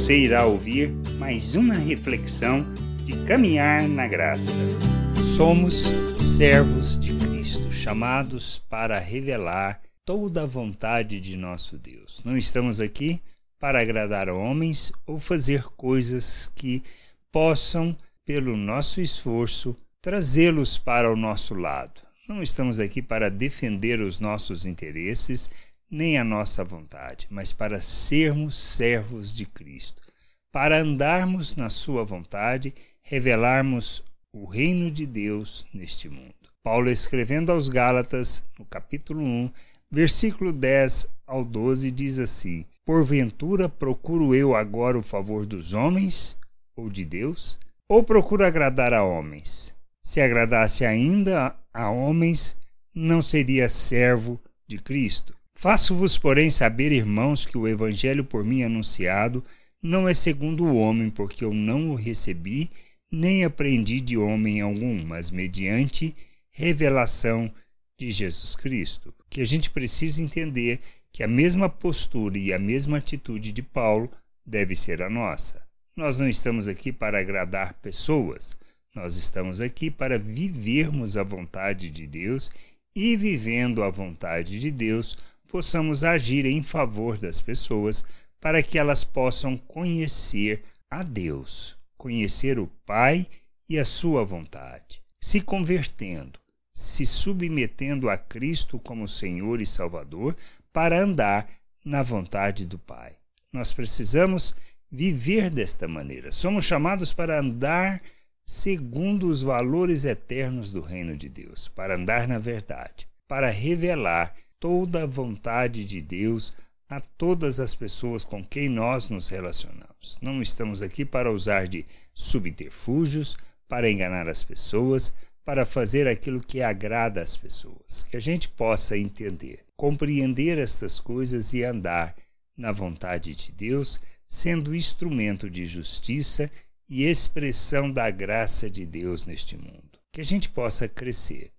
Você irá ouvir mais uma reflexão de caminhar na graça. Somos servos de Cristo, chamados para revelar toda a vontade de nosso Deus. Não estamos aqui para agradar homens ou fazer coisas que possam, pelo nosso esforço, trazê-los para o nosso lado. Não estamos aqui para defender os nossos interesses nem a nossa vontade, mas para sermos servos de Cristo, para andarmos na Sua vontade, revelarmos o reino de Deus neste mundo. Paulo, escrevendo aos Gálatas, no capítulo 1, versículo 10 ao 12, diz assim: Porventura procuro eu agora o favor dos homens ou de Deus? Ou procuro agradar a homens? Se agradasse ainda a homens, não seria servo de Cristo. Faço-vos, porém, saber, irmãos, que o evangelho por mim anunciado não é segundo o homem, porque eu não o recebi, nem aprendi de homem algum, mas mediante revelação de Jesus Cristo. Que a gente precisa entender que a mesma postura e a mesma atitude de Paulo deve ser a nossa. Nós não estamos aqui para agradar pessoas, nós estamos aqui para vivermos a vontade de Deus e, vivendo a vontade de Deus, possamos agir em favor das pessoas para que elas possam conhecer a Deus, conhecer o Pai e a sua vontade, se convertendo, se submetendo a Cristo como Senhor e Salvador para andar na vontade do Pai. Nós precisamos viver desta maneira. Somos chamados para andar segundo os valores eternos do reino de Deus, para andar na verdade, para revelar toda a vontade de Deus a todas as pessoas com quem nós nos relacionamos. Não estamos aqui para usar de subterfúgios, para enganar as pessoas, para fazer aquilo que agrada às pessoas. Que a gente possa entender, compreender estas coisas e andar na vontade de Deus, sendo instrumento de justiça e expressão da graça de Deus neste mundo. Que a gente possa crescer,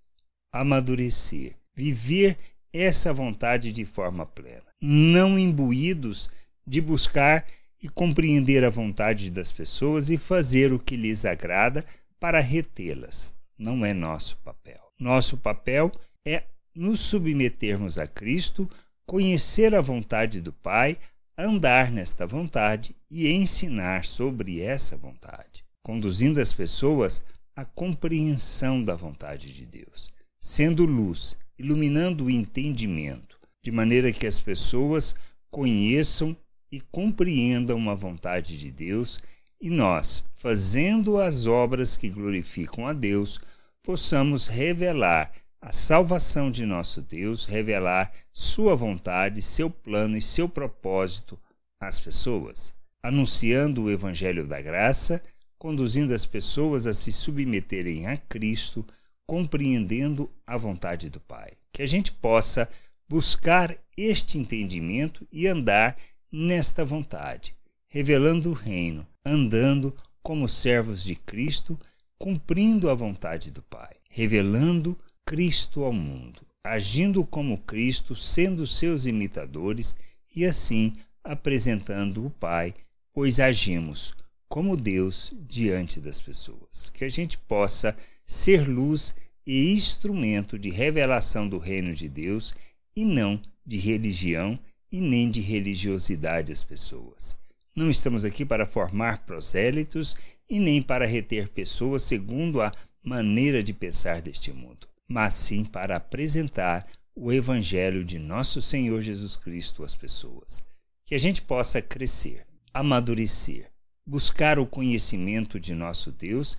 amadurecer, viver essa vontade de forma plena, não imbuídos de buscar e compreender a vontade das pessoas e fazer o que lhes agrada para retê-las. Não é nosso papel. Nosso papel é nos submetermos a Cristo, conhecer a vontade do Pai, andar nesta vontade e ensinar sobre essa vontade, conduzindo as pessoas à compreensão da vontade de Deus, sendo luz iluminando o entendimento, de maneira que as pessoas conheçam e compreendam a vontade de Deus e nós, fazendo as obras que glorificam a Deus, possamos revelar a salvação de nosso Deus, revelar Sua vontade, seu plano e seu propósito às pessoas, anunciando o Evangelho da Graça, conduzindo as pessoas a se submeterem a Cristo compreendendo a vontade do Pai. Que a gente possa buscar este entendimento e andar nesta vontade, revelando o reino, andando como servos de Cristo, cumprindo a vontade do Pai, revelando Cristo ao mundo, agindo como Cristo, sendo seus imitadores e assim apresentando o Pai, pois agimos como Deus diante das pessoas. Que a gente possa ser luz e instrumento de revelação do reino de Deus e não de religião e nem de religiosidade às pessoas. Não estamos aqui para formar prosélitos e nem para reter pessoas segundo a maneira de pensar deste mundo, mas sim para apresentar o Evangelho de nosso Senhor Jesus Cristo às pessoas. Que a gente possa crescer, amadurecer, buscar o conhecimento de nosso Deus